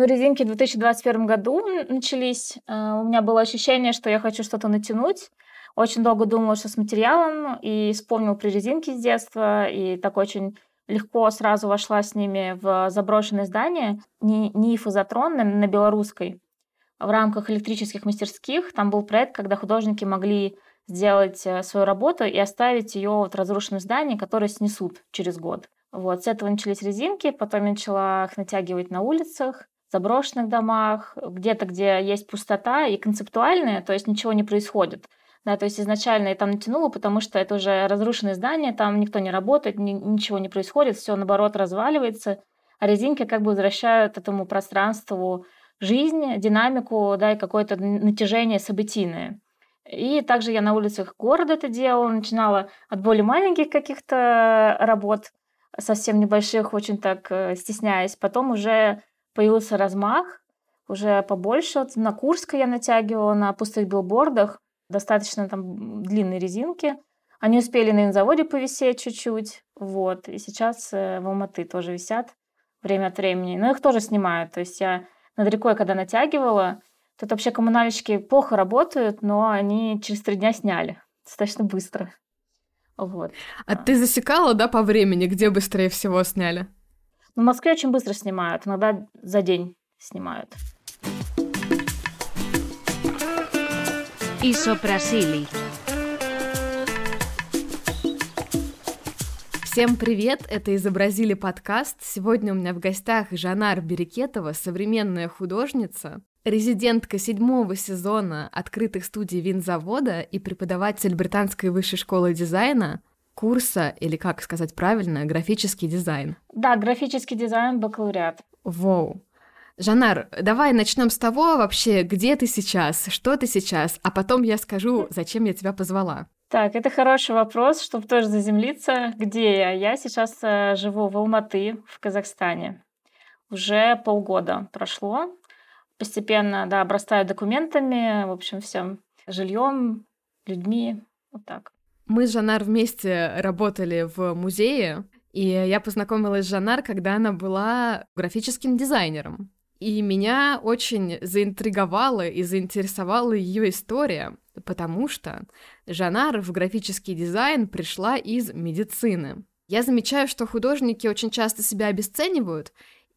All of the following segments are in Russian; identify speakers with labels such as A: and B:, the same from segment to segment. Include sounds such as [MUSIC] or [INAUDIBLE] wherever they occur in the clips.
A: Ну, резинки в 2021 году начались. Э, у меня было ощущение, что я хочу что-то натянуть. Очень долго думала, что с материалом, и вспомнила про резинки с детства, и так очень легко сразу вошла с ними в заброшенное здание НИИФ «Изотрон» на, на Белорусской. В рамках электрических мастерских там был проект, когда художники могли сделать э, свою работу и оставить ее вот в разрушенном здании, которое снесут через год. Вот, с этого начались резинки, потом я начала их натягивать на улицах, заброшенных домах, где-то, где есть пустота и концептуальная, то есть ничего не происходит. Да, то есть изначально я там натянула, потому что это уже разрушенное здание, там никто не работает, ни, ничего не происходит, все наоборот разваливается, а резинки как бы возвращают этому пространству жизнь, динамику, да, и какое-то натяжение событийное. И также я на улицах города это делала, начинала от более маленьких каких-то работ, совсем небольших, очень так э, стесняясь. Потом уже появился размах, уже побольше. Вот на Курской я натягивала на пустых билбордах, достаточно там длинные резинки. Они успели на заводе повисеть чуть-чуть, вот. И сейчас э, в Алматы тоже висят время от времени. Но их тоже снимают. То есть я над рекой, когда натягивала, тут вообще коммунальщики плохо работают, но они через три дня сняли достаточно быстро. Вот.
B: А ты засекала, да, по времени, где быстрее всего сняли?
A: Ну, в Москве очень быстро снимают, иногда за день снимают.
B: Исопрасили. Всем привет, это «Изобразили подкаст». Сегодня у меня в гостях Жанар Берекетова, современная художница, резидентка седьмого сезона открытых студий винзавода и преподаватель Британской высшей школы дизайна, курса, или как сказать правильно, графический дизайн.
A: Да, графический дизайн, бакалавриат.
B: Воу. Жанар, давай начнем с того вообще, где ты сейчас, что ты сейчас, а потом я скажу, зачем я тебя позвала.
A: Так, это хороший вопрос, чтобы тоже заземлиться. Где я? Я сейчас э, живу в Алматы, в Казахстане. Уже полгода прошло постепенно, да, обрастаю документами, в общем, всем жильем, людьми, вот так.
B: Мы с Жанар вместе работали в музее, и я познакомилась с Жанар, когда она была графическим дизайнером. И меня очень заинтриговала и заинтересовала ее история, потому что Жанар в графический дизайн пришла из медицины. Я замечаю, что художники очень часто себя обесценивают,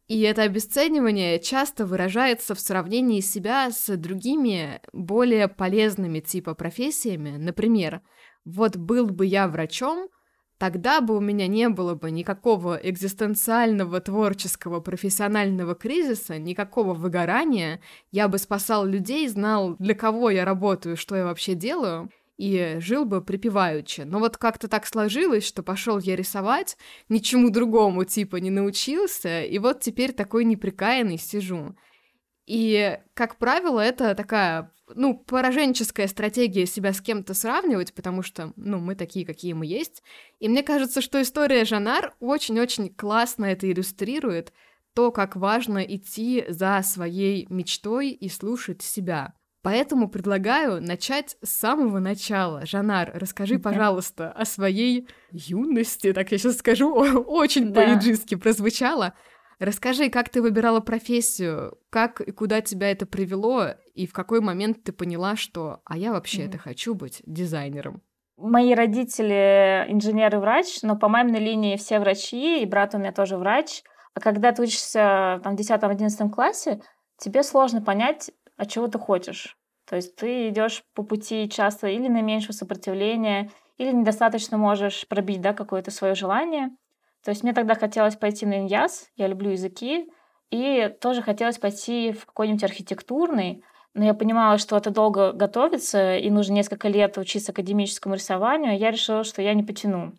B: и это обесценивание часто выражается в сравнении себя с другими, более полезными типа профессиями. Например, вот был бы я врачом, тогда бы у меня не было бы никакого экзистенциального, творческого, профессионального кризиса, никакого выгорания, я бы спасал людей, знал, для кого я работаю, что я вообще делаю — и жил бы припеваючи. Но вот как-то так сложилось, что пошел я рисовать, ничему другому типа не научился, и вот теперь такой неприкаянный сижу. И, как правило, это такая, ну, пораженческая стратегия себя с кем-то сравнивать, потому что, ну, мы такие, какие мы есть. И мне кажется, что история Жанар очень-очень классно это иллюстрирует, то, как важно идти за своей мечтой и слушать себя. Поэтому предлагаю начать с самого начала. Жанар, расскажи, пожалуйста, о своей юности, так я сейчас скажу, очень да. по-иджистски прозвучало. Расскажи, как ты выбирала профессию, как и куда тебя это привело, и в какой момент ты поняла, что «а я вообще mm. это хочу быть дизайнером».
A: Мои родители инженер и но по маминой линии все врачи, и брат у меня тоже врач. А когда ты учишься там, в 10-11 классе, тебе сложно понять, а чего ты хочешь. То есть ты идешь по пути часто или на меньшее сопротивление, или недостаточно можешь пробить да, какое-то свое желание. То есть мне тогда хотелось пойти на иньяс, я люблю языки, и тоже хотелось пойти в какой-нибудь архитектурный, но я понимала, что это долго готовится, и нужно несколько лет учиться академическому рисованию, я решила, что я не потяну.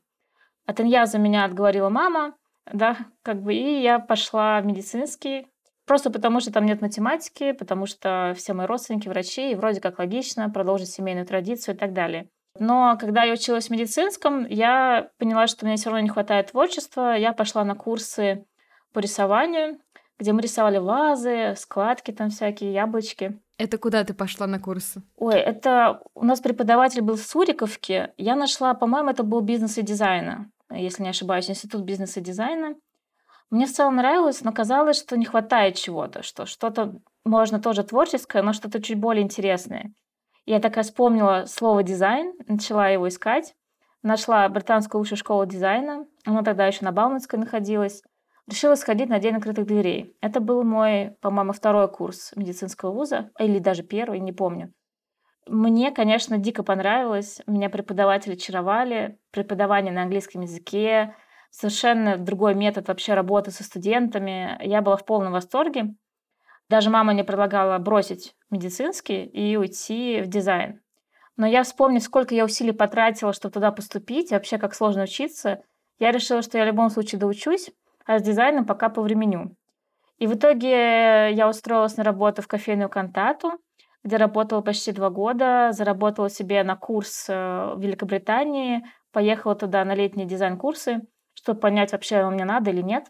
A: От иньяза меня отговорила мама, да, как бы, и я пошла в медицинский, Просто потому, что там нет математики, потому что все мои родственники врачи, и вроде как логично продолжить семейную традицию и так далее. Но когда я училась в медицинском, я поняла, что мне все равно не хватает творчества. Я пошла на курсы по рисованию, где мы рисовали вазы, складки там всякие, яблочки.
B: Это куда ты пошла на курсы?
A: Ой, это у нас преподаватель был в Суриковке. Я нашла, по-моему, это был бизнес и дизайна, если не ошибаюсь, институт бизнеса и дизайна. Мне в целом нравилось, но казалось, что не хватает чего-то, что что-то можно тоже творческое, но что-то чуть более интересное. Я такая вспомнила слово «дизайн», начала его искать, нашла британскую высшую школу дизайна, она тогда еще на Бауманской находилась, решила сходить на День открытых дверей. Это был мой, по-моему, второй курс медицинского вуза, или даже первый, не помню. Мне, конечно, дико понравилось. Меня преподаватели очаровали. Преподавание на английском языке, совершенно другой метод вообще работы со студентами. Я была в полном восторге. Даже мама мне предлагала бросить медицинский и уйти в дизайн. Но я вспомню, сколько я усилий потратила, чтобы туда поступить, и вообще как сложно учиться. Я решила, что я в любом случае доучусь, а с дизайном пока повременю. И в итоге я устроилась на работу в кофейную «Кантату», где работала почти два года, заработала себе на курс э, в Великобритании, поехала туда на летние дизайн-курсы, чтобы понять, вообще мне надо или нет.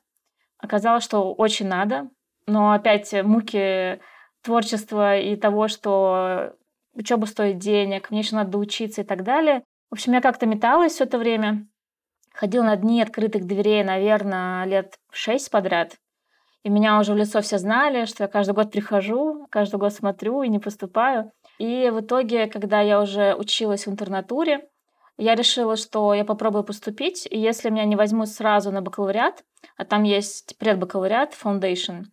A: Оказалось, что очень надо, но опять муки творчества и того, что учеба стоит денег, мне еще надо учиться и так далее. В общем, я как-то металась все это время. Ходила на дни открытых дверей, наверное, лет шесть подряд. И меня уже в лицо все знали, что я каждый год прихожу, каждый год смотрю и не поступаю. И в итоге, когда я уже училась в интернатуре, я решила, что я попробую поступить, и если меня не возьмут сразу на бакалавриат, а там есть предбакалавриат, foundation,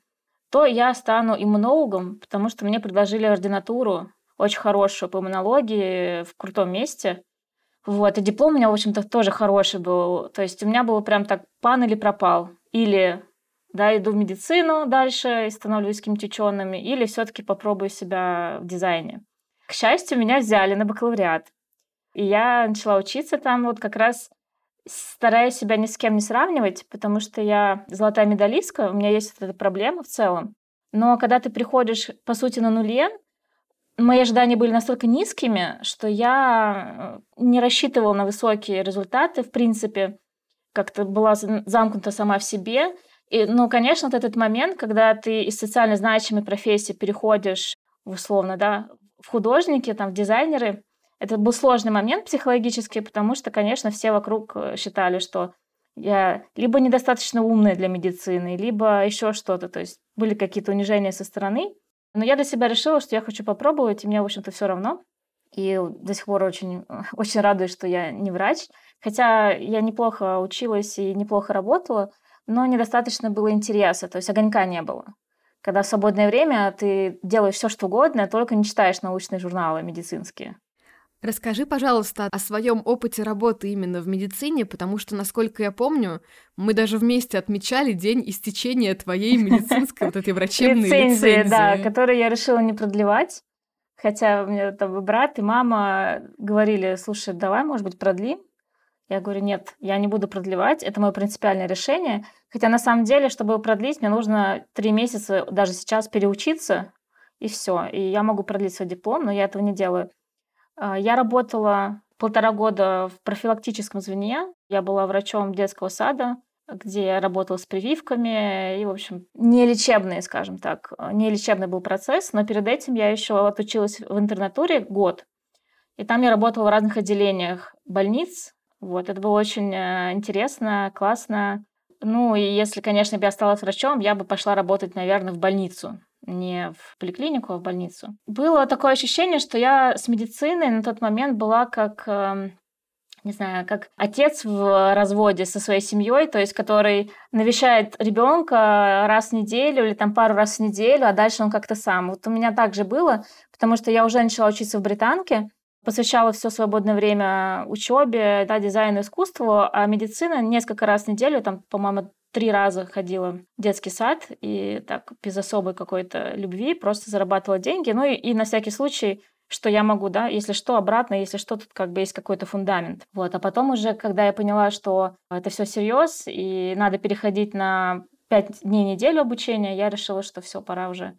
A: то я стану иммунологом, потому что мне предложили ординатуру очень хорошую по иммунологии в крутом месте. Вот, и диплом у меня, в общем-то, тоже хороший был. То есть у меня было прям так пан или пропал. Или да, иду в медицину дальше и становлюсь каким-то ученым, или все-таки попробую себя в дизайне. К счастью, меня взяли на бакалавриат. И я начала учиться там вот как раз стараясь себя ни с кем не сравнивать, потому что я золотая медалистка, у меня есть эта проблема в целом. Но когда ты приходишь, по сути, на нуле, мои ожидания были настолько низкими, что я э, не рассчитывала на высокие результаты, в принципе, как-то была замкнута сама в себе. И, ну, конечно, вот этот момент, когда ты из социально значимой профессии переходишь, условно, да, в художники, там, в дизайнеры, это был сложный момент психологически, потому что, конечно, все вокруг э, считали, что я либо недостаточно умная для медицины, либо еще что-то. То есть были какие-то унижения со стороны. Но я для себя решила, что я хочу попробовать, и мне, в общем-то, все равно. И до сих пор очень, [LAUGHS] очень радуюсь, что я не врач. Хотя я неплохо училась и неплохо работала, но недостаточно было интереса, то есть огонька не было. Когда в свободное время ты делаешь все, что угодно, только не читаешь научные журналы медицинские.
B: Расскажи, пожалуйста, о своем опыте работы именно в медицине, потому что, насколько я помню, мы даже вместе отмечали день истечения твоей медицинской вот этой врачебной лицензии.
A: да, которую я решила не продлевать. Хотя у меня там брат и мама говорили, слушай, давай, может быть, продлим. Я говорю, нет, я не буду продлевать, это мое принципиальное решение. Хотя на самом деле, чтобы продлить, мне нужно три месяца даже сейчас переучиться, и все. И я могу продлить свой диплом, но я этого не делаю. А, я работала полтора года в профилактическом звене. Я была врачом детского сада, где я работала с прививками и, в общем, не лечебный, скажем так, не лечебный был процесс, но перед этим я еще отучилась в интернатуре год, и там я работала в разных отделениях больниц. Вот, это было очень э, интересно, классно. Ну, и если, конечно, бы я осталась врачом, я бы пошла работать, наверное, в больницу не в поликлинику, а в больницу. Было такое ощущение, что я с медициной на тот момент была как эм, не знаю, как отец в разводе со своей семьей, то есть который навещает ребенка раз в неделю или там пару раз в неделю, а дальше он как-то сам. Вот у меня так же было, потому что я уже начала учиться в британке, посвящала все свободное время учебе, да, дизайну, искусству, а медицина несколько раз в неделю, там, по-моему, три раза ходила в детский сад и так без особой какой-то любви просто зарабатывала деньги. Ну и, и на всякий случай, что я могу, да, если что, обратно, если что, тут как бы есть какой-то фундамент. Вот, а потом уже, когда я поняла, что это все серьез и надо переходить на пять дней неделю обучения, я решила, что все, пора уже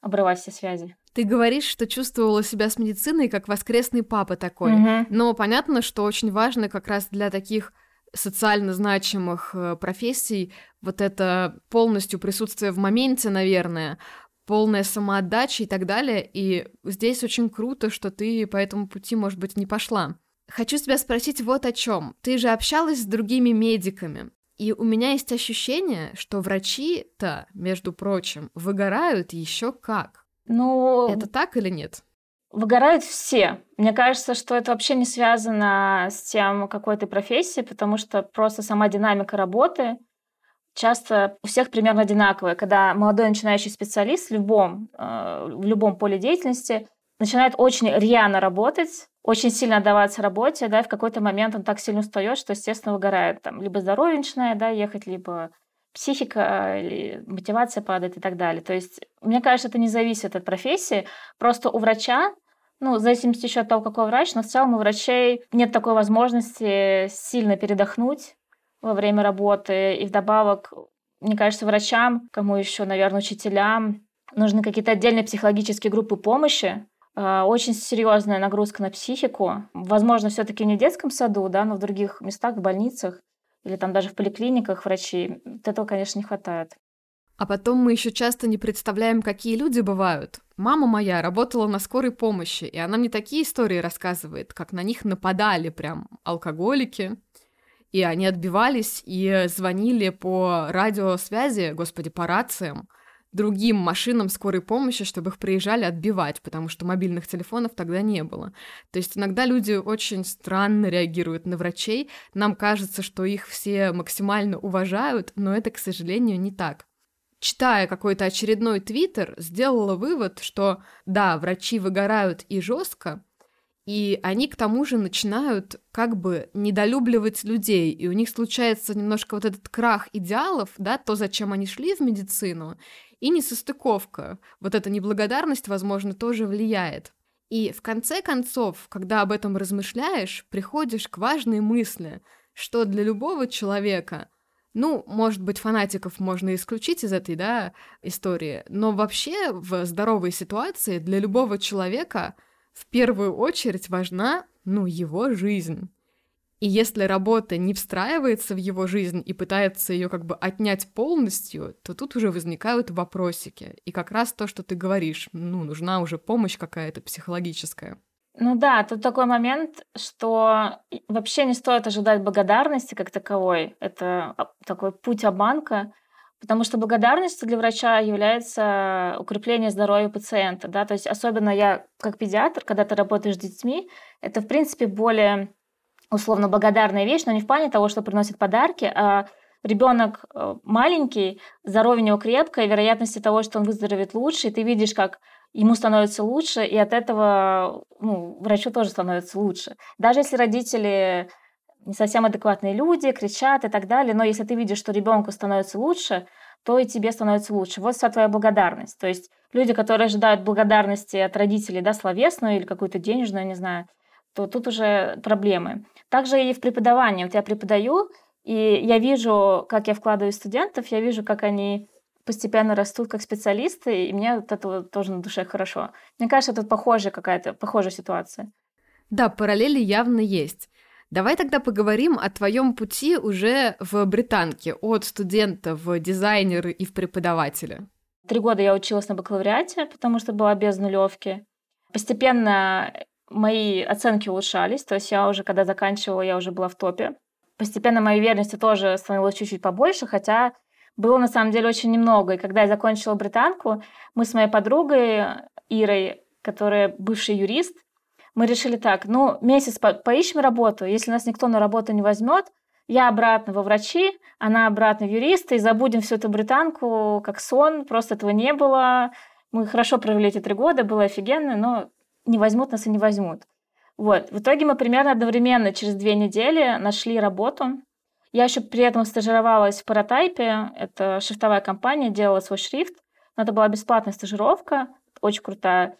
A: обрывать все связи.
B: Ты говоришь, что чувствовала себя с медициной как воскресный папа такой.
A: Угу.
B: Но понятно, что очень важно как раз для таких социально значимых э, профессий вот это полностью присутствие в моменте, наверное, полная самоотдача и так далее. И здесь очень круто, что ты по этому пути, может быть, не пошла. Хочу тебя спросить вот о чем. Ты же общалась с другими медиками. И у меня есть ощущение, что врачи-то, между прочим, выгорают еще как.
A: Ну,
B: это так или нет?
A: Выгорают все. Мне кажется, что это вообще не связано с тем, какой ты профессии, потому что просто сама динамика работы часто у всех примерно одинаковая. Когда молодой начинающий специалист в любом, э, в любом поле деятельности начинает очень рьяно работать, очень сильно отдаваться работе, да, и в какой-то момент он так сильно устает, что, естественно, выгорает. Там, либо здоровье начинает да, ехать, либо психика или мотивация падает и так далее. То есть, мне кажется, это не зависит от профессии. Просто у врача, ну, в зависимости еще от того, какой врач, но в целом у врачей нет такой возможности сильно передохнуть во время работы. И вдобавок, мне кажется, врачам, кому еще, наверное, учителям, нужны какие-то отдельные психологические группы помощи, а, очень серьезная нагрузка на психику. Возможно, все-таки не в детском саду, да, но в других местах, в больницах или там даже в поликлиниках врачи. Вот этого, конечно, не хватает.
B: А потом мы еще часто не представляем, какие люди бывают. Мама моя работала на скорой помощи, и она мне такие истории рассказывает, как на них нападали прям алкоголики, и они отбивались и звонили по радиосвязи, господи, по рациям, другим машинам скорой помощи, чтобы их приезжали отбивать, потому что мобильных телефонов тогда не было. То есть иногда люди очень странно реагируют на врачей. Нам кажется, что их все максимально уважают, но это, к сожалению, не так. Читая какой-то очередной твиттер, сделала вывод, что да, врачи выгорают и жестко, и они к тому же начинают как бы недолюбливать людей, и у них случается немножко вот этот крах идеалов, да, то, зачем они шли в медицину, и несостыковка. Вот эта неблагодарность, возможно, тоже влияет. И в конце концов, когда об этом размышляешь, приходишь к важной мысли, что для любого человека, ну, может быть, фанатиков можно исключить из этой, да, истории, но вообще в здоровой ситуации для любого человека в первую очередь важна, ну, его жизнь. И если работа не встраивается в его жизнь и пытается ее как бы отнять полностью, то тут уже возникают вопросики. И как раз то, что ты говоришь, ну, нужна уже помощь какая-то психологическая.
A: Ну да, тут такой момент, что вообще не стоит ожидать благодарности как таковой. Это а, такой путь обманка, потому что благодарностью для врача является укрепление здоровья пациента. Да? То есть особенно я как педиатр, когда ты работаешь с детьми, это в принципе более условно благодарная вещь, но не в плане того, что приносит подарки, а ребенок э, маленький, здоровье у него крепкое, вероятности того, что он выздоровеет лучше, и ты видишь, как ему становится лучше, и от этого ну, врачу тоже становится лучше. Даже если родители не совсем адекватные люди, кричат и так далее, но если ты видишь, что ребенку становится лучше, то и тебе становится лучше. Вот вся твоя благодарность. То есть люди, которые ожидают благодарности от родителей, да, словесную или какую-то денежную, не знаю, то тут уже проблемы. Также и в преподавании. Вот я преподаю, и я вижу, как я вкладываю студентов, я вижу, как они постепенно растут как специалисты, и мне от этого тоже на душе хорошо. Мне кажется, тут похожая какая-то, похожая ситуация.
B: Да, параллели явно есть. Давай тогда поговорим о твоем пути уже в британке, от студента в дизайнера и в преподавателя.
A: Три года я училась на бакалавриате, потому что была без нулевки. Постепенно мои оценки улучшались, то есть я уже, когда заканчивала, я уже была в топе. Постепенно моей верности тоже становилось чуть-чуть побольше, хотя было на самом деле очень немного. И когда я закончила британку, мы с моей подругой Ирой, которая бывший юрист, мы решили так, ну, месяц по поищем работу, если нас никто на работу не возьмет, я обратно во врачи, она обратно в юриста, и забудем всю эту британку как сон, просто этого не было. Мы хорошо провели эти три года, было офигенно, но не возьмут нас и не возьмут. Вот. В итоге мы примерно одновременно через две недели нашли работу. Я еще при этом стажировалась в Паратайпе. Это шрифтовая компания, делала свой шрифт. Но это была бесплатная стажировка, очень крутая.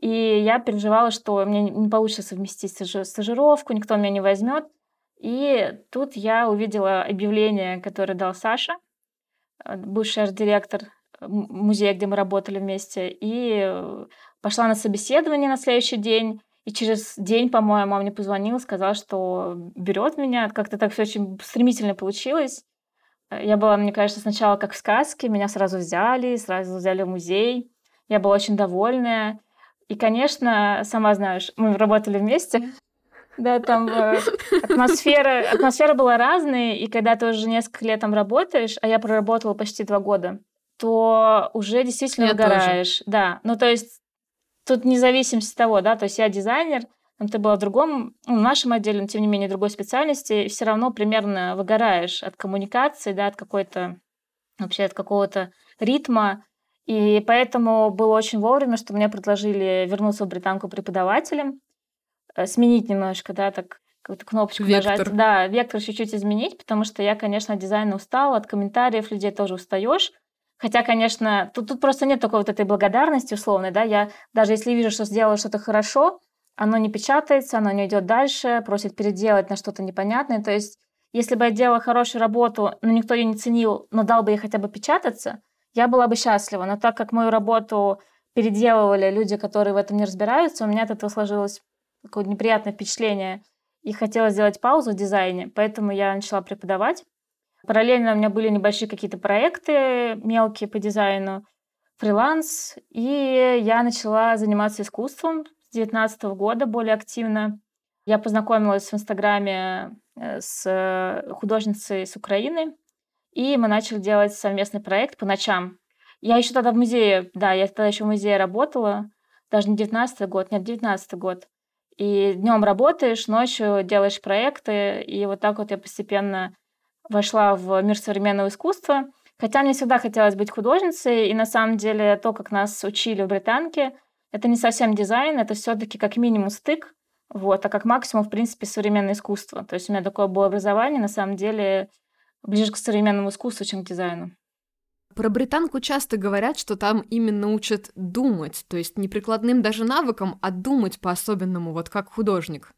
A: И я переживала, что мне не получится совместить стажировку, никто меня не возьмет. И тут я увидела объявление, которое дал Саша, э, бывший арт-директор э, музея, где мы работали вместе. И э, Пошла на собеседование на следующий день, и через день, по-моему, мама мне позвонила, сказала, что берет меня. Как-то так все очень стремительно получилось. Я была, мне кажется, сначала как в сказке. Меня сразу взяли, сразу взяли в музей. Я была очень довольная. И, конечно, сама знаешь, мы работали вместе. Да, там э, атмосфера, атмосфера была разная, и когда ты уже несколько лет там работаешь, а я проработала почти два года, то уже действительно я выгораешь. Тоже. Да, ну то есть тут независимость от того, да, то есть я дизайнер, там ты была в другом, ну, в нашем отделе, но тем не менее другой специальности, и все равно примерно выгораешь от коммуникации, да, от какой-то, вообще от какого-то ритма, и поэтому было очень вовремя, что мне предложили вернуться в британку преподавателем, э, сменить немножко, да, так какую-то кнопочку вектор. нажать. Да, вектор чуть-чуть изменить, потому что я, конечно, от дизайна устала, от комментариев людей тоже устаешь. Хотя, конечно, тут, тут просто нет такой вот этой благодарности условной, да, я даже если вижу, что сделала что-то хорошо, оно не печатается, оно не идет дальше, просит переделать на что-то непонятное. То есть, если бы я делала хорошую работу, но никто ее не ценил, но дал бы ей хотя бы печататься, я была бы счастлива. Но так как мою работу переделывали люди, которые в этом не разбираются, у меня от этого сложилось такое неприятное впечатление. И хотела сделать паузу в дизайне, поэтому я начала преподавать. Параллельно у меня были небольшие какие-то проекты мелкие по дизайну, фриланс, и я начала заниматься искусством с 2019 года более активно. Я познакомилась в Инстаграме э, с художницей с Украины, и мы начали делать совместный проект по ночам. Я еще тогда в музее, да, я тогда еще в музее работала, даже не 19 год, нет, 19 год. И днем работаешь, ночью делаешь проекты, и вот так вот я постепенно вошла в мир современного искусства. Хотя мне всегда хотелось быть художницей, и на самом деле то, как нас учили в Британке, это не совсем дизайн, это все-таки как минимум стык, вот, а как максимум, в принципе, современное искусство. То есть у меня такое было образование, на самом деле, ближе к современному искусству, чем к дизайну.
B: Про британку часто говорят, что там именно учат думать, то есть не прикладным даже навыкам, а думать по-особенному, вот как художник.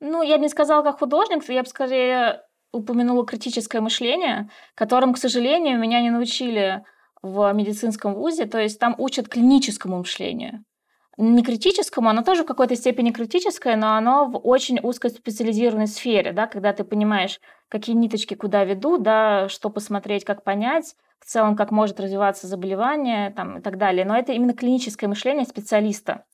A: Ну, я бы не сказала как художник, я бы скорее упомянула критическое мышление, которым, к сожалению, меня не научили в медицинском вузе, то есть там учат клиническому мышлению. Не критическому, оно тоже в какой-то степени критическое, но оно в очень узкой специализированной сфере, да, когда ты понимаешь, какие ниточки куда ведут, да, что посмотреть, как понять, в целом, как может развиваться заболевание там, и так далее. Но это именно клиническое мышление специалиста,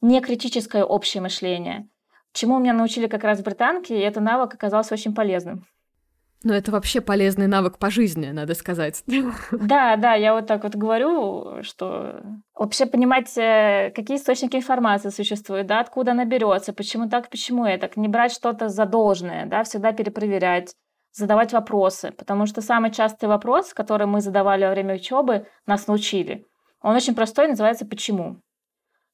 A: не критическое общее мышление. Чему меня научили как раз в британке, и этот навык оказался очень полезным.
B: Но это вообще полезный навык по жизни, надо сказать.
A: Да, да, я вот так вот говорю, что вообще понимать, э, какие источники информации существуют, да, откуда она берется, почему так, почему это, не брать что-то за должное, да, всегда перепроверять, задавать вопросы, потому что самый частый вопрос, который мы задавали во время учебы, нас научили. Он очень простой, называется «почему?».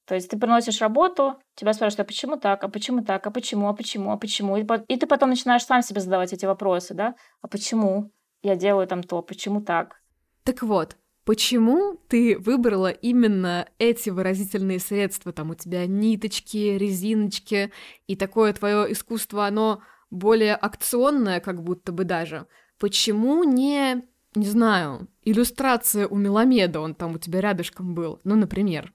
A: То есть ты приносишь работу, тебя спрашивают, а почему так, а почему так, а почему, а почему, а почему. И, ты потом начинаешь сам себе задавать эти вопросы, да? А почему я делаю там то, почему так?
B: Так вот, почему ты выбрала именно эти выразительные средства? Там у тебя ниточки, резиночки, и такое твое искусство, оно более акционное, как будто бы даже. Почему не, не знаю, иллюстрация у Меламеда, он там у тебя рядышком был, ну, например?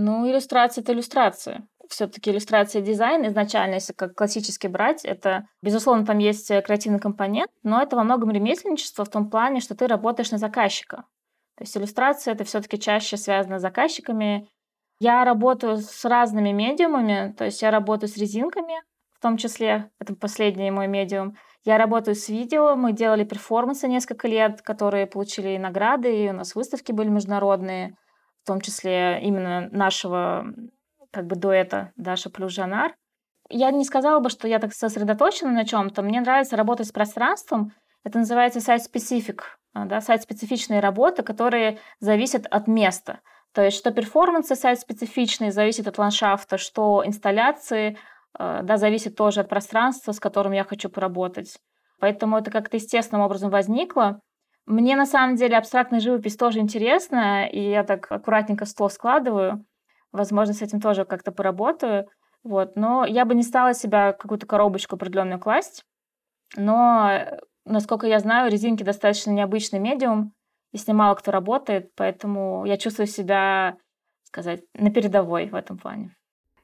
A: Ну, иллюстрация — это иллюстрация. Все-таки иллюстрация и дизайн изначально, если как классически брать, это, безусловно, там есть э, креативный компонент, но это во многом ремесленничество в том плане, что ты работаешь на заказчика. То есть иллюстрация это все-таки чаще связано с заказчиками. Я работаю с разными медиумами, то есть я работаю с резинками, в том числе, это последний мой медиум. Я работаю с видео, мы делали перформансы несколько лет, которые получили награды, и у нас выставки были международные в том числе именно нашего как бы дуэта Даша плюс Жанар. Я не сказала бы, что я так сосредоточена на чем-то. Мне нравится работать с пространством. Это называется сайт-специфик, да, сайт-специфичные работы, которые зависят от места. То есть, что перформансы сайт-специфичные зависят от ландшафта, что инсталляции э, да, зависит тоже от пространства, с которым я хочу поработать. Поэтому это как-то естественным образом возникло. Мне на самом деле абстрактная живопись тоже интересна, и я так аккуратненько стол складываю. Возможно, с этим тоже как-то поработаю. Вот. Но я бы не стала себя какую-то коробочку определенную класть. Но, насколько я знаю, резинки достаточно необычный медиум, и с ним мало кто работает, поэтому я чувствую себя, сказать, на передовой в этом плане.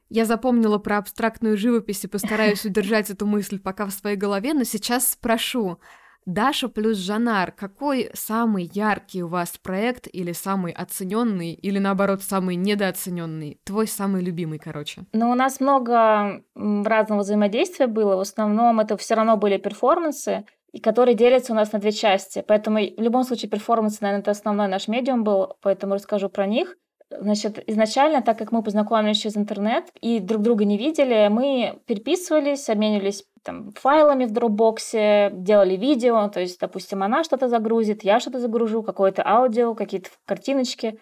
B: Я запомнила про абстрактную живопись и постараюсь [LAUGHS] удержать эту мысль пока в своей голове, но сейчас спрошу, Даша плюс Жанар, какой самый яркий у вас проект или самый оцененный, или наоборот самый недооцененный, твой самый любимый, короче?
A: Ну, у нас много разного взаимодействия было. В основном это все равно были перформансы, и которые делятся у нас на две части. Поэтому в любом случае перформанс, наверное, это основной наш медиум был, поэтому расскажу про них. Значит, изначально, так как мы познакомились через интернет и друг друга не видели, мы переписывались, обменивались там, файлами в дропбоксе, делали видео, то есть, допустим, она что-то загрузит, я что-то загружу, какое-то аудио, какие-то картиночки,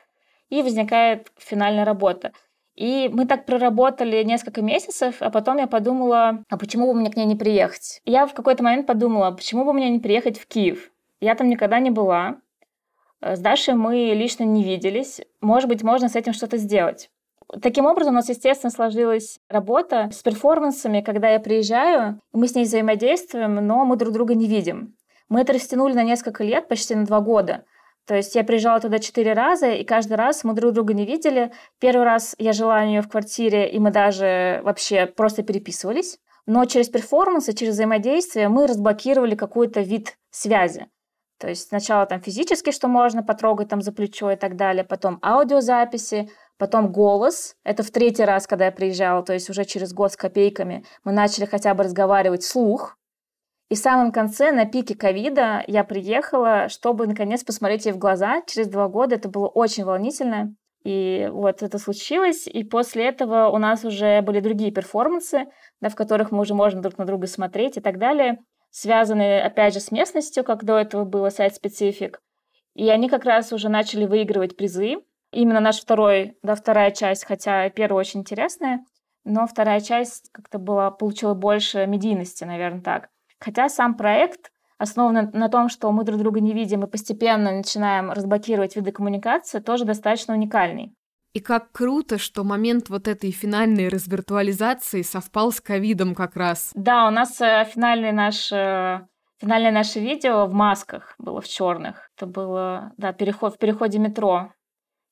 A: и возникает финальная работа. И мы так проработали несколько месяцев, а потом я подумала, а почему бы мне к ней не приехать? я в какой-то момент подумала, почему бы мне не приехать в Киев? Я там никогда не была, с Дашей мы лично не виделись. Может быть, можно с этим что-то сделать. Таким образом, у нас, естественно, сложилась работа с перформансами, когда я приезжаю, мы с ней взаимодействуем, но мы друг друга не видим. Мы это растянули на несколько лет, почти на два года. То есть я приезжала туда четыре раза, и каждый раз мы друг друга не видели. Первый раз я жила у нее в квартире, и мы даже вообще просто переписывались. Но через перформансы, через взаимодействие мы разблокировали какой-то вид связи. То есть сначала там физически, что можно потрогать там за плечо и так далее, потом аудиозаписи, потом голос. Это в третий раз, когда я приезжала, то есть уже через год с копейками мы начали хотя бы разговаривать вслух. И в самом конце, на пике ковида, я приехала, чтобы наконец посмотреть ей в глаза. Через два года это было очень волнительно. И вот это случилось, и после этого у нас уже были другие перформансы, да, в которых мы уже можем друг на друга смотреть и так далее связанные, опять же, с местностью, как до этого было сайт-специфик. И они как раз уже начали выигрывать призы. Именно наш второй, да, вторая часть, хотя первая очень интересная, но вторая часть как-то была, получила больше медийности, наверное, так. Хотя сам проект основан на том, что мы друг друга не видим и постепенно начинаем разблокировать виды коммуникации, тоже достаточно уникальный.
B: И как круто, что момент вот этой финальной развиртуализации совпал с ковидом как раз.
A: Да, у нас э, финальный наш э, финальное наше видео в масках было в черных. Это было, да, переход в переходе метро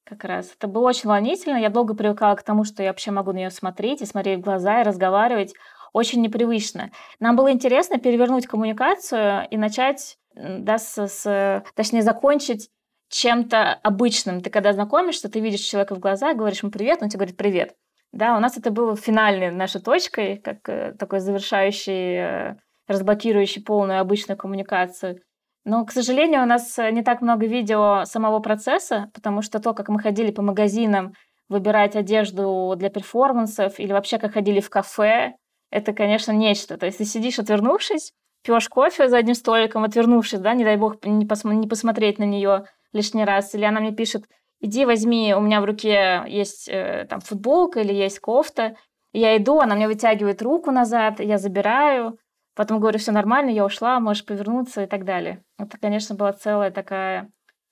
A: как раз. Это было очень волнительно. Я долго привыкала к тому, что я вообще могу на нее смотреть и смотреть в глаза и разговаривать. Очень непривычно. Нам было интересно перевернуть коммуникацию и начать, да, с, с точнее, закончить чем-то обычным. Ты когда знакомишься, ты видишь человека в глаза, говоришь ему привет, он тебе говорит привет. Да, у нас это было финальной нашей точкой, как э, такой завершающий, э, разблокирующий полную обычную коммуникацию. Но, к сожалению, у нас э, не так много видео самого процесса, потому что то, как мы ходили по магазинам, выбирать одежду для перформансов или вообще как ходили в кафе, это, конечно, нечто. То есть ты сидишь, отвернувшись, пьешь кофе за одним столиком, отвернувшись, да, не дай бог не, пос не посмотреть на нее, лишний раз, или она мне пишет, иди возьми, у меня в руке есть э, там футболка или есть кофта, я иду, она мне вытягивает руку назад, я забираю, потом говорю, все нормально, я ушла, можешь повернуться и так далее. Это, конечно, была целая такая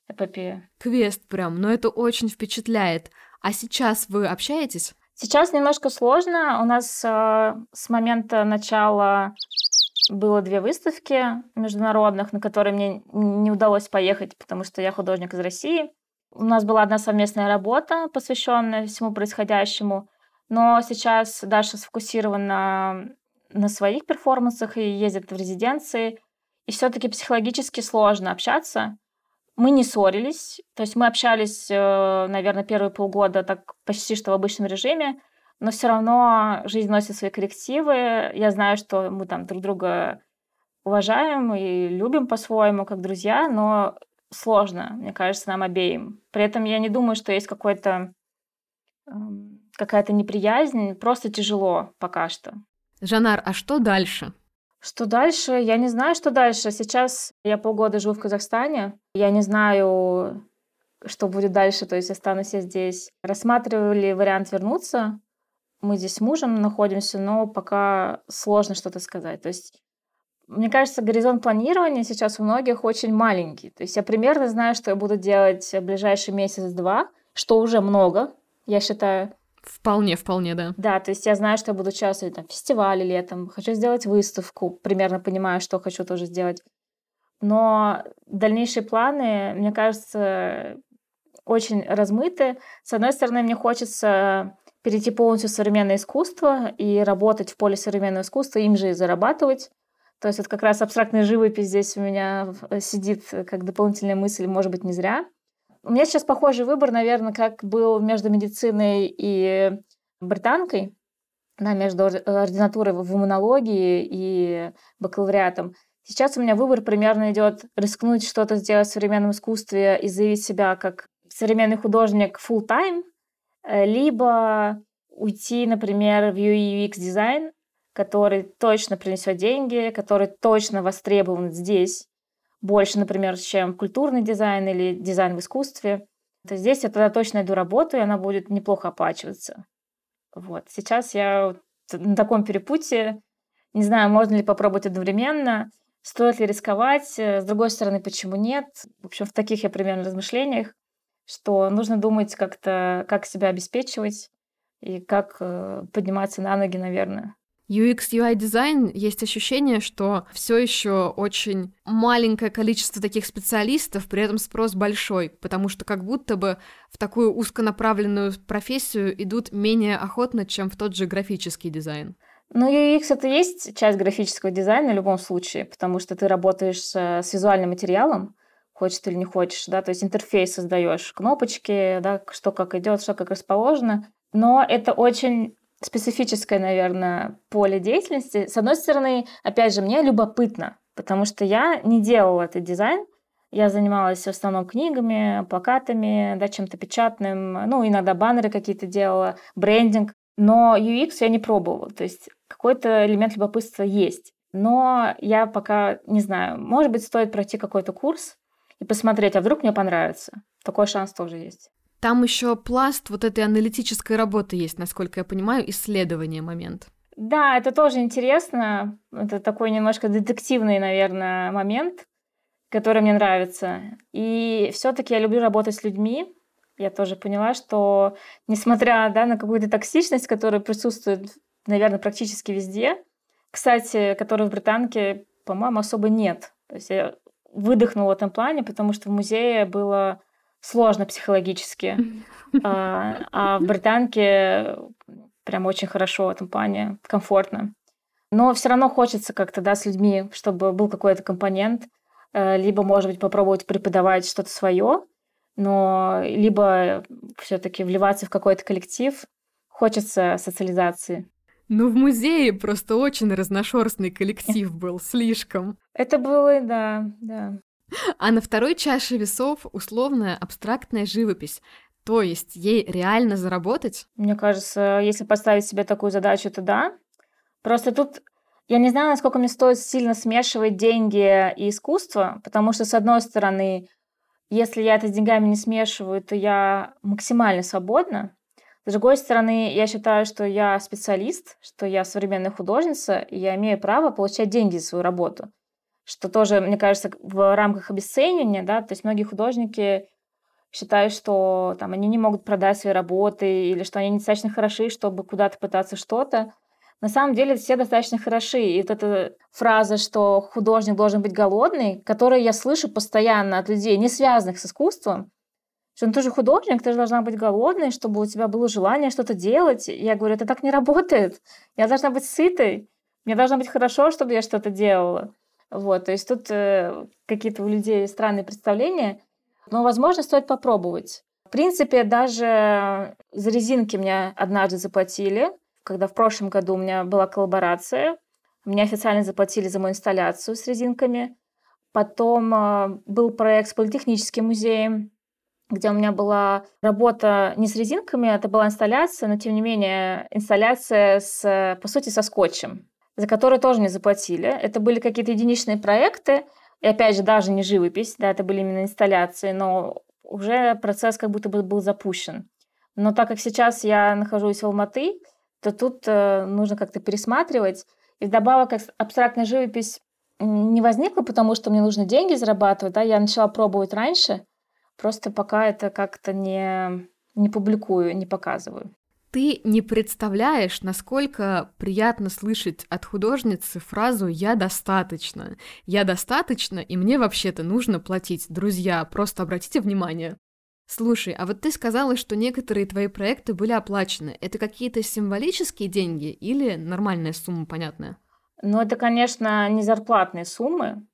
A: эпопея.
B: Квест прям, но это очень впечатляет. А сейчас вы общаетесь?
A: Сейчас немножко сложно. У нас э, с момента начала было две выставки международных, на которые мне не удалось поехать, потому что я художник из России. У нас была одна совместная работа, посвященная всему происходящему, но сейчас Даша сфокусирована на своих перформансах и ездит в резиденции. И все-таки психологически сложно общаться. Мы не ссорились, то есть мы общались, э, наверное, первые полгода так почти что в обычном режиме, но все равно жизнь носит свои коррективы. Я знаю, что мы там друг друга уважаем и любим по-своему, как друзья, но сложно, мне кажется, нам обеим. При этом я не думаю, что есть какой-то эм, какая-то неприязнь, просто тяжело пока что.
B: Жанар, а что дальше?
A: Что дальше? Я не знаю, что дальше. Сейчас я полгода живу в Казахстане. Я не знаю, что будет дальше, то есть останусь я здесь. Рассматривали вариант вернуться, мы здесь с мужем находимся, но пока сложно что-то сказать. То есть мне кажется, горизонт планирования сейчас у многих очень маленький. То есть я примерно знаю, что я буду делать в ближайший месяц-два, что уже много, я считаю.
B: Вполне, вполне, да.
A: Да, то есть я знаю, что я буду участвовать там, в фестивале летом, хочу сделать выставку, примерно понимаю, что хочу тоже сделать. Но дальнейшие планы, мне кажется, очень размыты. С одной стороны, мне хочется перейти полностью в современное искусство и работать в поле современного искусства, им же и зарабатывать. То есть вот как раз абстрактная живопись здесь у меня сидит как дополнительная мысль, может быть, не зря. У меня сейчас похожий выбор, наверное, как был между медициной и британкой, да, между ординатурой в иммунологии и бакалавриатом. Сейчас у меня выбор примерно идет рискнуть что-то сделать в современном искусстве и заявить себя как современный художник full time, э, либо уйти, например, в UX дизайн, который точно принесет деньги, который точно востребован здесь, больше, например, чем культурный дизайн или дизайн в искусстве, то здесь я тогда точно найду работу, и она будет неплохо оплачиваться. Вот. Сейчас я на таком перепутье. Не знаю, можно ли попробовать одновременно, стоит ли рисковать. С другой стороны, почему нет? В общем, в таких я примерно размышлениях, что нужно думать как-то, как себя обеспечивать и как э, подниматься на ноги, наверное.
B: UX, UI дизайн есть ощущение, что все еще очень маленькое количество таких специалистов, при этом спрос большой, потому что как будто бы в такую узконаправленную профессию идут менее охотно, чем в тот же графический дизайн.
A: Ну, UX это есть часть графического дизайна в любом случае, потому что ты работаешь с, с визуальным материалом, хочешь ты или не хочешь, да, то есть интерфейс создаешь, кнопочки, да, что как идет, что как расположено. Но это очень специфическое, наверное, поле деятельности. С одной стороны, опять же, мне любопытно, потому что я не делала этот дизайн, я занималась в основном книгами, плакатами, да, чем-то печатным, ну, иногда баннеры какие-то делала, брендинг, но UX я не пробовала, то есть какой-то элемент любопытства есть. Но я пока не знаю, может быть, стоит пройти какой-то курс и посмотреть, а вдруг мне понравится. Такой шанс тоже есть.
B: Там еще пласт вот этой аналитической работы есть, насколько я понимаю, исследование момент.
A: Да, это тоже интересно. Это такой немножко детективный, наверное, момент, который мне нравится. И все-таки я люблю работать с людьми. Я тоже поняла, что несмотря да, на какую-то токсичность, которая присутствует, наверное, практически везде, кстати, которой в Британке, по-моему, особо нет. То есть я выдохнула в этом плане, потому что в музее было сложно психологически. [LAUGHS] А, а в британке прям очень хорошо в этом плане, комфортно. Но все равно хочется как-то, да, с людьми, чтобы был какой-то компонент, э, либо, может быть, попробовать преподавать что-то свое, но либо все-таки вливаться в какой-то коллектив. Хочется социализации.
B: Ну, в музее просто очень разношерстный коллектив был, слишком.
A: Это было, да, да.
B: А на второй чаше весов условная абстрактная живопись. То есть ей реально заработать?
A: Мне кажется, если поставить себе такую задачу, то да. Просто тут я не знаю, насколько мне стоит сильно смешивать деньги и искусство, потому что, с одной стороны, если я это с деньгами не смешиваю, то я максимально свободна. С другой стороны, я считаю, что я специалист, что я современная художница, и я имею право получать деньги за свою работу что тоже, мне кажется, в рамках обесценивания, да, то есть многие художники считают, что там они не могут продать свои работы или что они недостаточно хороши, чтобы куда-то пытаться что-то. На самом деле все достаточно хороши. И вот эта фраза, что художник должен быть голодный, которую я слышу постоянно от людей, не связанных с искусством, что ну, ты же художник, ты же должна быть голодной, чтобы у тебя было желание что-то делать. Я говорю, это так не работает. Я должна быть сытой. Мне должно быть хорошо, чтобы я что-то делала. Вот, то есть тут э, какие-то у людей странные представления, но, возможно, стоит попробовать. В принципе, даже за резинки мне однажды заплатили, когда в прошлом году у меня была коллаборация. Мне официально заплатили за мою инсталляцию с резинками. Потом э, был проект с Политехническим музеем, где у меня была работа не с резинками, это была инсталляция, но тем не менее инсталляция с, по сути, со скотчем за которые тоже не заплатили. Это были какие-то единичные проекты, и опять же, даже не живопись, да, это были именно инсталляции, но уже процесс как будто бы был запущен. Но так как сейчас я нахожусь в Алматы, то тут э, нужно как-то пересматривать. И вдобавок абстрактная живопись не возникла, потому что мне нужно деньги зарабатывать. Да? Я начала пробовать раньше, просто пока это как-то не, не публикую, не показываю.
B: Ты не представляешь, насколько приятно слышать от художницы фразу «я достаточно». «Я достаточно, и мне вообще-то нужно платить». Друзья, просто обратите внимание. Слушай, а вот ты сказала, что некоторые твои проекты были оплачены. Это какие-то символические деньги или нормальная сумма, понятная?
A: Ну, это, конечно, не зарплатные суммы,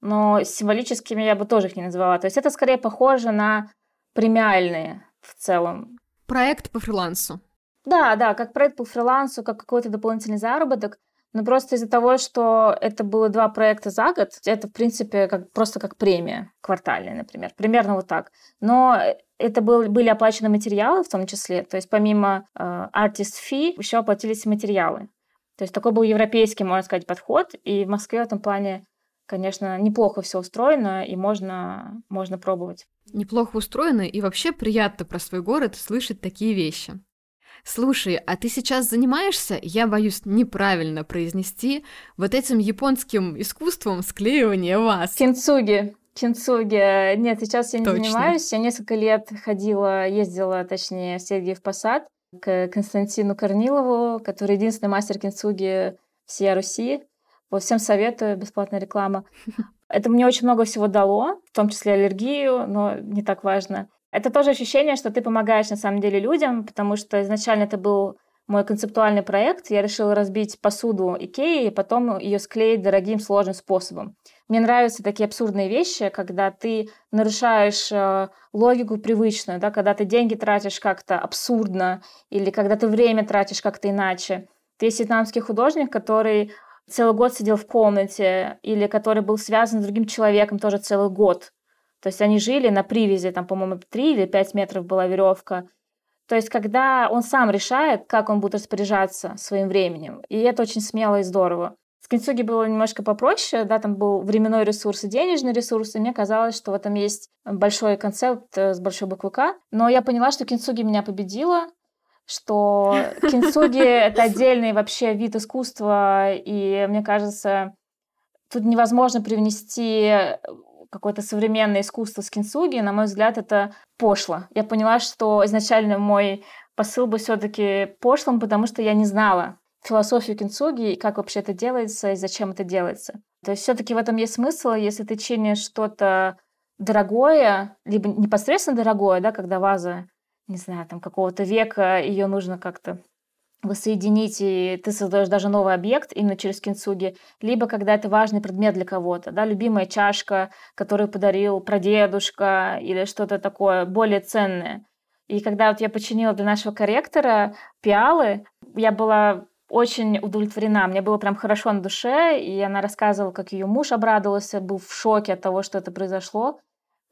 A: но символическими я бы тоже их не называла. То есть это скорее похоже на премиальные в целом.
B: Проект по фрилансу.
A: Да, да, как проект по фрилансу, как какой-то дополнительный заработок. Но просто из-за того, что это было два проекта за год, это, в принципе, как, просто как премия квартальная, например. Примерно вот так. Но это был, были оплачены материалы в том числе. То есть помимо э, artist fee еще оплатились материалы. То есть такой был европейский, можно сказать, подход. И в Москве в этом плане, конечно, неплохо все устроено, и можно, можно пробовать.
B: Неплохо устроено, и вообще приятно про свой город слышать такие вещи. Слушай, а ты сейчас занимаешься, я боюсь неправильно произнести, вот этим японским искусством склеивания вас?
A: Кинцуги. Кинцуги. Нет, сейчас я не Точно. занимаюсь. Я несколько лет ходила, ездила, точнее, в Сергиев Посад к Константину Корнилову, который единственный мастер кинцуги всей Руси. Вот всем советую, бесплатная реклама. [LAUGHS] Это мне очень много всего дало, в том числе аллергию, но не так важно. Это тоже ощущение, что ты помогаешь на самом деле людям, потому что изначально это был мой концептуальный проект. Я решила разбить посуду Икеи и потом ее склеить дорогим сложным способом. Мне нравятся такие абсурдные вещи, когда ты нарушаешь э, логику привычную, да, когда ты деньги тратишь как-то абсурдно или когда ты время тратишь как-то иначе. Ты есть вьетнамский художник, который целый год сидел в комнате или который был связан с другим человеком тоже целый год. То есть они жили на привязи, там, по-моему, 3 или 5 метров была веревка. То есть когда он сам решает, как он будет распоряжаться своим временем. И это очень смело и здорово. С Кинцуги было немножко попроще, да, там был временной ресурс и денежный ресурс, и мне казалось, что в этом есть большой концепт э, с большой буквы К. Но я поняла, что Кинцуги меня победила, что Кинцуги — это [LAUGHS] отдельный вообще вид искусства, и мне кажется, тут невозможно привнести какое-то современное искусство с кинцуги, на мой взгляд, это пошло. Я поняла, что изначально мой посыл был все-таки пошлым, потому что я не знала философию кинцуги и как вообще это делается и зачем это делается. То есть все-таки в этом есть смысл, если ты чинишь что-то дорогое, либо непосредственно дорогое, да, когда ваза, не знаю, там какого-то века, ее нужно как-то воссоединить, и ты создаешь даже новый объект именно через кинцуги, либо когда это важный предмет для кого-то, да, любимая чашка, которую подарил прадедушка или что-то такое более ценное. И когда вот я починила для нашего корректора пиалы, я была очень удовлетворена. Мне было прям хорошо на душе, и она рассказывала, как ее муж обрадовался, был в шоке от того, что это произошло.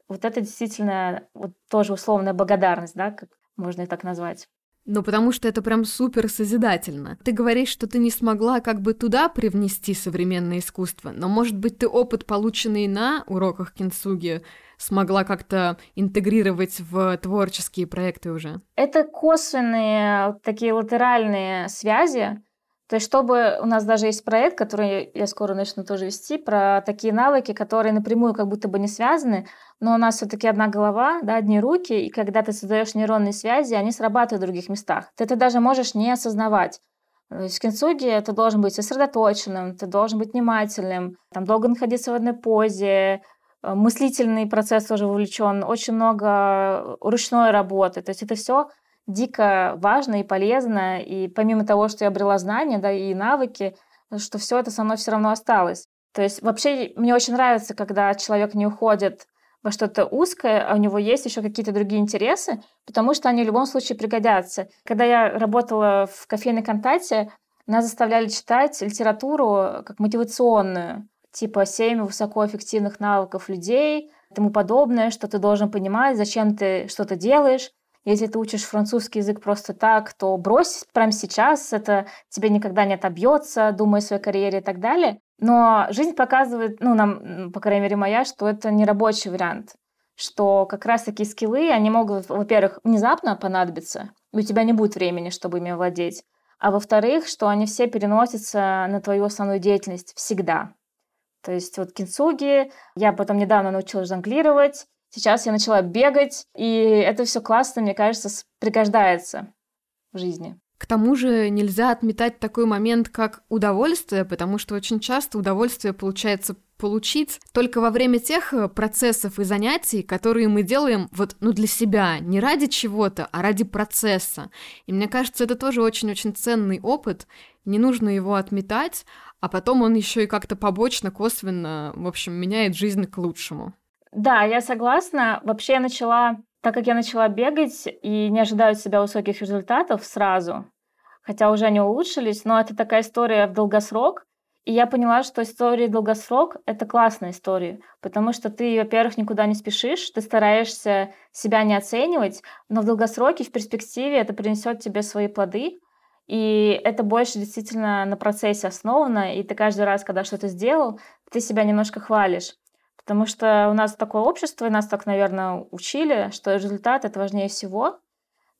A: Вот это действительно вот тоже условная благодарность, да, как можно и так назвать.
B: Ну, потому что это прям супер созидательно. Ты говоришь, что ты не смогла как бы туда привнести современное искусство, но, может быть, ты опыт, полученный на уроках кинсуги, смогла как-то интегрировать в творческие проекты уже?
A: Это косвенные, такие латеральные связи, то есть, чтобы у нас даже есть проект, который я скоро начну тоже вести, про такие навыки, которые напрямую как будто бы не связаны, но у нас все-таки одна голова, да, одни руки, и когда ты создаешь нейронные связи, они срабатывают в других местах. Ты это даже можешь не осознавать. То есть в кинцуге ты должен быть сосредоточенным, ты должен быть внимательным, там долго находиться в одной позе, э, мыслительный процесс тоже вовлечен, очень много ручной работы. То есть это все дико важно и полезно, и помимо того, что я обрела знания, да, и навыки, что все это со мной все равно осталось. То есть вообще мне очень нравится, когда человек не уходит во что-то узкое, а у него есть еще какие-то другие интересы, потому что они в любом случае пригодятся. Когда я работала в кофейной контакте, нас заставляли читать литературу как мотивационную, типа «Семь высокоэффективных навыков людей», тому подобное, что ты должен понимать, зачем ты что-то делаешь, если ты учишь французский язык просто так, то брось прямо сейчас, это тебе никогда не отобьется, думай о своей карьере и так далее. Но жизнь показывает, ну, нам, по крайней мере, моя, что это не рабочий вариант. Что как раз такие скиллы, они могут, во-первых, внезапно понадобиться, и у тебя не будет времени, чтобы ими владеть. А во-вторых, что они все переносятся на твою основную деятельность всегда. То есть вот кинцуги, я потом недавно научилась жонглировать, Сейчас я начала бегать, и это все классно, мне кажется, пригождается в жизни.
B: К тому же нельзя отметать такой момент, как удовольствие, потому что очень часто удовольствие получается получить только во время тех э, процессов и занятий, которые мы делаем вот, ну, для себя, не ради чего-то, а ради процесса. И мне кажется, это тоже очень-очень ценный опыт, не нужно его отметать, а потом он еще и как-то побочно, косвенно, в общем, меняет жизнь к лучшему.
A: Да, я согласна. Вообще я начала, так как я начала бегать и не ожидаю от себя высоких результатов сразу, хотя уже они улучшились, но это такая история в долгосрок, и я поняла, что истории долгосрок — это классная история, потому что ты, во-первых, никуда не спешишь, ты стараешься себя не оценивать, но в долгосроке, в перспективе это принесет тебе свои плоды, и это больше действительно на процессе основано, и ты каждый раз, когда что-то сделал, ты себя немножко хвалишь. Потому что у нас такое общество, и нас так, наверное, учили, что результат — это важнее всего.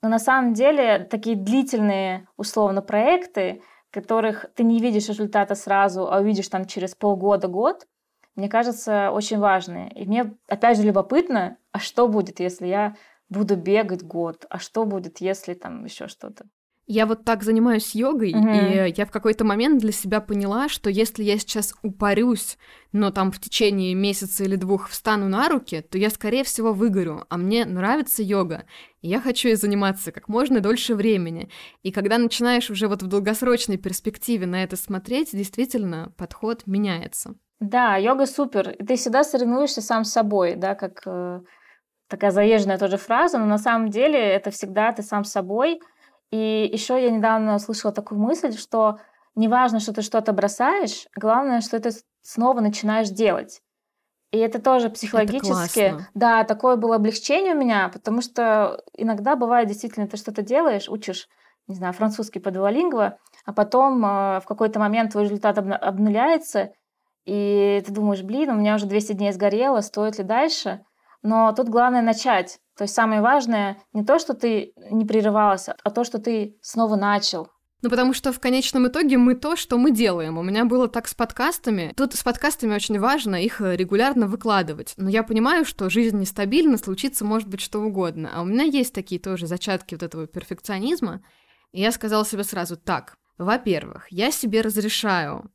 A: Но на самом деле такие длительные, условно, проекты, которых ты не видишь результата сразу, а увидишь там через полгода-год, мне кажется, очень важные. И мне, опять же, любопытно, а что будет, если я буду бегать год, а что будет, если там еще что-то.
B: Я вот так занимаюсь йогой, угу. и я в какой-то момент для себя поняла, что если я сейчас упарюсь, но там в течение месяца или двух встану на руки, то я, скорее всего, выгорю. А мне нравится йога, и я хочу ей заниматься как можно дольше времени. И когда начинаешь уже вот в долгосрочной перспективе на это смотреть, действительно подход меняется.
A: Да, йога супер. Ты всегда соревнуешься сам с собой, да, как э, такая заезженная тоже фраза, но на самом деле это всегда ты сам с собой — и еще я недавно услышала такую мысль, что не важно, что ты что-то бросаешь, главное, что ты снова начинаешь делать. И это тоже психологически,
B: это
A: да, такое было облегчение у меня, потому что иногда бывает действительно, ты что-то делаешь, учишь, не знаю, французский по дуалингво, а потом э, в какой-то момент твой результат обнуляется, и ты думаешь, блин, у меня уже 200 дней сгорело, стоит ли дальше? Но тут главное начать. То есть самое важное не то, что ты не прерывалась, а то, что ты снова начал.
B: Ну, потому что в конечном итоге мы то, что мы делаем. У меня было так с подкастами. Тут с подкастами очень важно их э, регулярно выкладывать. Но я понимаю, что жизнь нестабильна, случится может быть что угодно. А у меня есть такие тоже зачатки вот этого перфекционизма. И я сказала себе сразу, так, во-первых, я себе разрешаю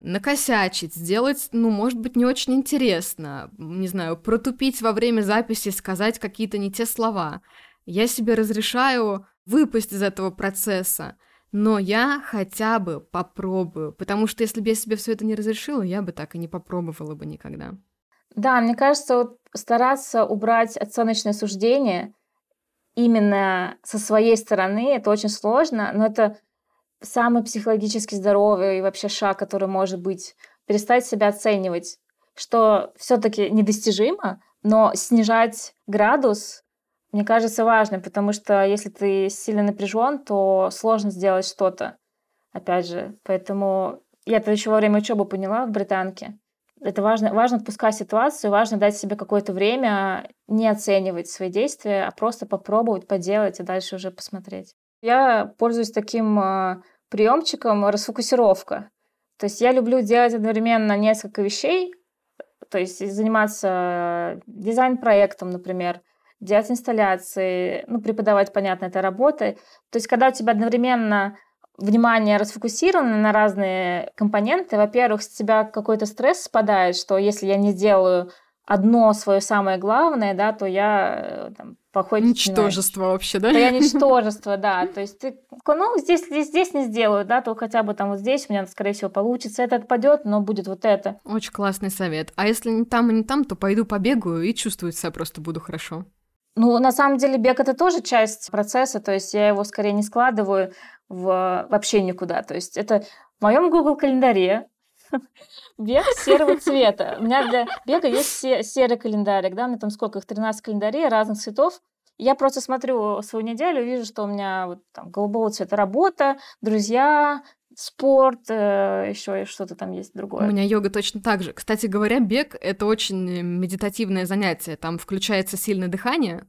B: накосячить, сделать, ну, может быть, не очень интересно, не знаю, протупить во время записи, сказать какие-то не те слова. Я себе разрешаю выпасть из этого процесса, но я хотя бы попробую, потому что если бы я себе все это не разрешила, я бы так и не попробовала бы никогда.
A: Да, мне кажется, вот стараться убрать оценочное суждение именно со своей стороны, это очень сложно, но это самый психологически здоровый вообще шаг, который может быть, перестать себя оценивать, что все-таки недостижимо, но снижать градус, мне кажется, важным, потому что если ты сильно напряжен, то сложно сделать что-то. Опять же, поэтому я это еще во время учебы поняла в британке. Это важно, важно отпускать ситуацию, важно дать себе какое-то время не оценивать свои действия, а просто попробовать, поделать и дальше уже посмотреть. Я пользуюсь таким а, приемчиком расфокусировка. То есть я люблю делать одновременно несколько вещей, то есть заниматься дизайн-проектом, например, делать инсталляции, ну, преподавать, понятно, это работы. То есть когда у тебя одновременно внимание расфокусировано на разные компоненты, во-первых, с тебя какой-то стресс спадает, что если я не сделаю одно свое самое главное, да, то я э, там, походить.
B: Ничтожество знаешь, вообще, да?
A: То я ничтожество, да. То есть ты, ну, здесь, здесь, здесь не сделаю, да, то хотя бы там вот здесь у меня, скорее всего, получится, это отпадет, но будет вот это.
B: Очень классный совет. А если не там и не там, то пойду побегаю и чувствовать себя просто буду хорошо.
A: Ну, на самом деле, бег это тоже часть процесса, то есть я его скорее не складываю в вообще никуда. То есть это в моем Google календаре бег серого цвета. У меня для бега есть серый календарик, да, у меня там сколько их, 13 календарей разных цветов. Я просто смотрю свою неделю, вижу, что у меня вот там голубого цвета работа, друзья, спорт, э, еще что-то там есть другое.
B: У меня йога точно так же. Кстати говоря, бег — это очень медитативное занятие. Там включается сильное дыхание,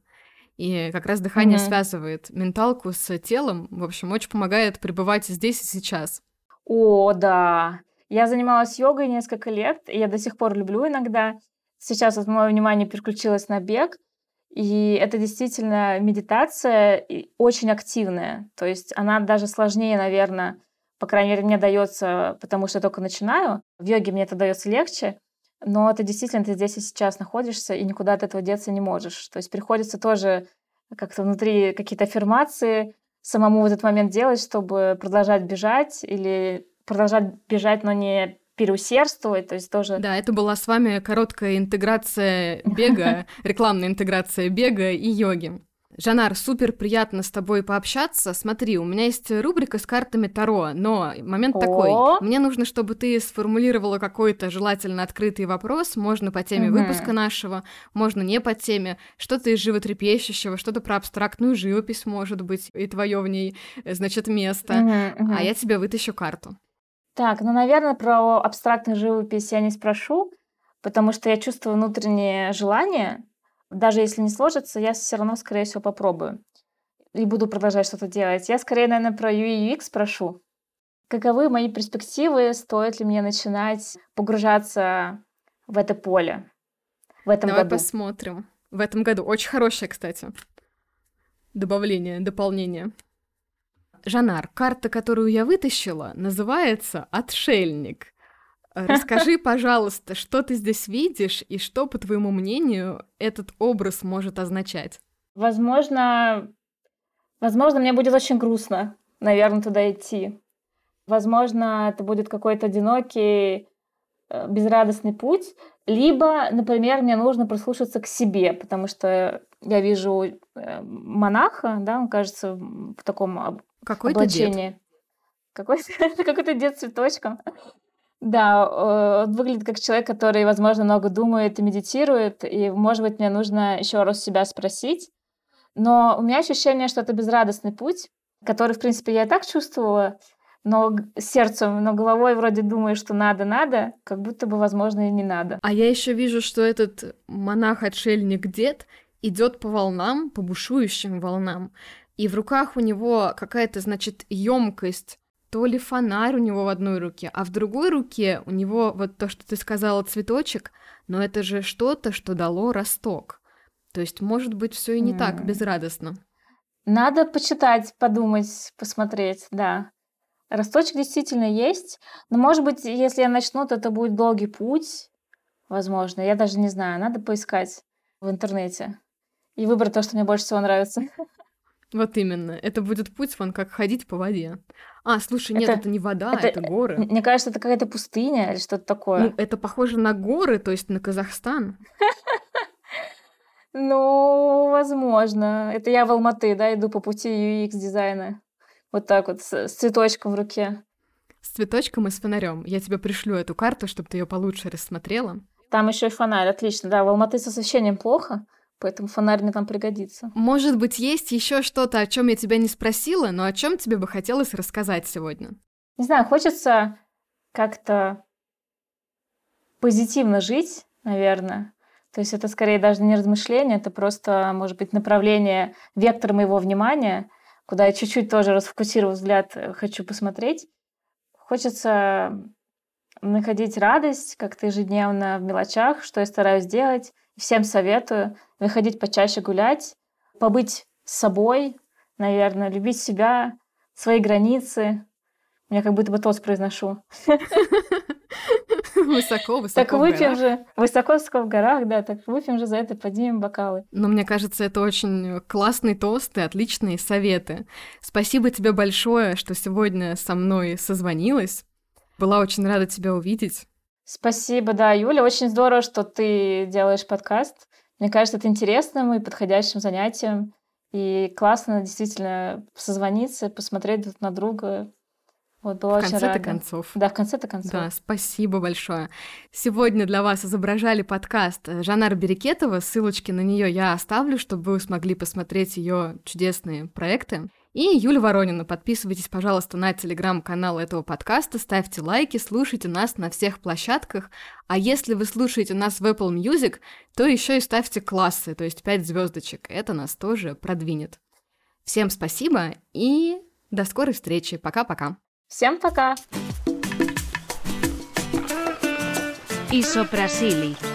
B: и как раз дыхание mm-hmm. связывает менталку с телом. В общем, очень помогает пребывать здесь и сейчас.
A: О, да. Я занималась йогой несколько лет, и я до сих пор люблю иногда. Сейчас вот мое внимание переключилось на бег, и это действительно медитация очень активная. То есть она даже сложнее, наверное, по крайней мере, мне дается, потому что я только начинаю. В йоге мне это дается легче. но ты действительно ты здесь и сейчас находишься, и никуда от этого деться не можешь. То есть приходится тоже как-то внутри какие-то аффирмации самому в этот момент делать, чтобы продолжать бежать или продолжать бежать, но не переусердствовать, то есть тоже...
B: Да, это была с вами короткая интеграция бега, [LAUGHS] рекламная интеграция бега и йоги. Жанар, супер приятно с тобой пообщаться. Смотри, у меня есть рубрика с картами Таро, но момент О! такой. Мне нужно, чтобы ты сформулировала какой-то желательно открытый вопрос, можно по теме угу. выпуска нашего, можно не по теме, что-то из животрепещущего, что-то про абстрактную живопись, может быть, и твое в ней, э, значит, место. Угу, угу. А я тебе вытащу карту.
A: Так, ну, наверное, про абстрактную живопись я не спрошу, потому что я чувствую внутреннее желание даже если не сложится, я все равно, скорее всего, попробую. И буду продолжать что-то делать. Я скорее, наверное, про UI UX спрошу. Каковы мои перспективы? Стоит ли мне начинать погружаться в это поле в этом
B: Давай
A: году?
B: посмотрим. В этом году. Очень хорошее, кстати. Добавление, дополнение. Жанар, карта, которую я вытащила, называется «Отшельник». Расскажи, [LAUGHS] пожалуйста, что ты здесь видишь и что, по твоему мнению, этот образ может означать?
A: Возможно, возможно, мне будет очень грустно, наверное, туда идти. Возможно, это будет какой-то одинокий, э, безрадостный путь. Либо, например, мне нужно прислушаться к себе, потому что я вижу э, монаха, да, он кажется в таком Какой облачении. Какой-то, [LAUGHS] какой-то дед цветочком. Да, э, он выглядит как человек, который, возможно, много думает и медитирует, и, может быть, мне нужно еще раз себя спросить. Но у меня ощущение, что это безрадостный путь, который, в принципе, я и так чувствовала, но сердцем, но головой вроде думаю, что надо, надо, как будто бы, возможно, и не надо.
B: А я еще вижу, что этот монах-отшельник-дед идет по волнам, по бушующим волнам, и в руках у него какая-то, значит, емкость то ли фонарь у него в одной руке, а в другой руке у него вот то, что ты сказала, цветочек, но это же что-то, что дало росток. То есть, может быть, все и не mm. так безрадостно.
A: Надо почитать, подумать, посмотреть, да. Росточек действительно есть, но, может быть, если я начну, то это будет долгий путь, возможно. Я даже не знаю, надо поискать в интернете и выбрать то, что мне больше всего нравится.
B: Вот именно. Это будет путь, вон, как ходить по воде. А, слушай, нет, это, это не вода, это, это горы.
A: Мне кажется, это какая-то пустыня или что-то такое.
B: Ну, это похоже на горы, то есть на Казахстан. [LAUGHS]
A: Ну, возможно. Это я в Алматы, да, иду по пути UX-дизайна. Вот так вот, с, цветочком в руке.
B: С цветочком и с фонарем. Я тебе пришлю эту карту, чтобы ты ее получше рассмотрела.
A: Там еще и фонарь, отлично. Да, в Алматы с освещением плохо, Поэтому фонарь мне там пригодится.
B: Может быть, есть еще что-то, о чем я тебя не спросила, но о чем тебе бы хотелось рассказать сегодня?
A: Не знаю, хочется как-то позитивно жить, наверное. То есть это скорее даже не размышление, это просто, может быть, направление, вектор моего внимания, куда я чуть-чуть тоже расфокусировав взгляд, э, хочу посмотреть. Хочется находить радость как-то ежедневно в мелочах, что я стараюсь делать. Всем советую выходить почаще гулять, побыть с собой, наверное, любить себя, свои границы. Я как будто бы тост произношу. [LAUGHS]
B: Высоко, высоко
A: Так выпьем же, высоко-высоко в горах, да, так выпьем же за это, поднимем бокалы.
B: Но мне кажется, это очень классный тост и отличные советы. Спасибо тебе большое, что сегодня со мной созвонилась. Была очень рада тебя увидеть.
A: Спасибо, да, Юля. Очень здорово, что ты делаешь подкаст. Мне кажется, это интересным и подходящим занятием. И классно действительно созвониться, посмотреть друг на друга. Вот, была
B: в конце-то концов.
A: Да, в конце-то концов.
B: Да, спасибо большое. Сегодня для вас изображали подкаст Жанар Берекетова. Ссылочки на нее я оставлю, чтобы вы смогли посмотреть ее чудесные проекты. И Юля Воронина. Подписывайтесь, пожалуйста, на телеграм-канал этого подкаста, ставьте лайки, слушайте нас на всех площадках. А если вы слушаете нас в Apple Music, то еще и ставьте классы, то есть 5 звездочек. Это нас тоже продвинет. Всем спасибо и до скорой встречи. Пока-пока.
A: Всем пока.
C: Isoprasili.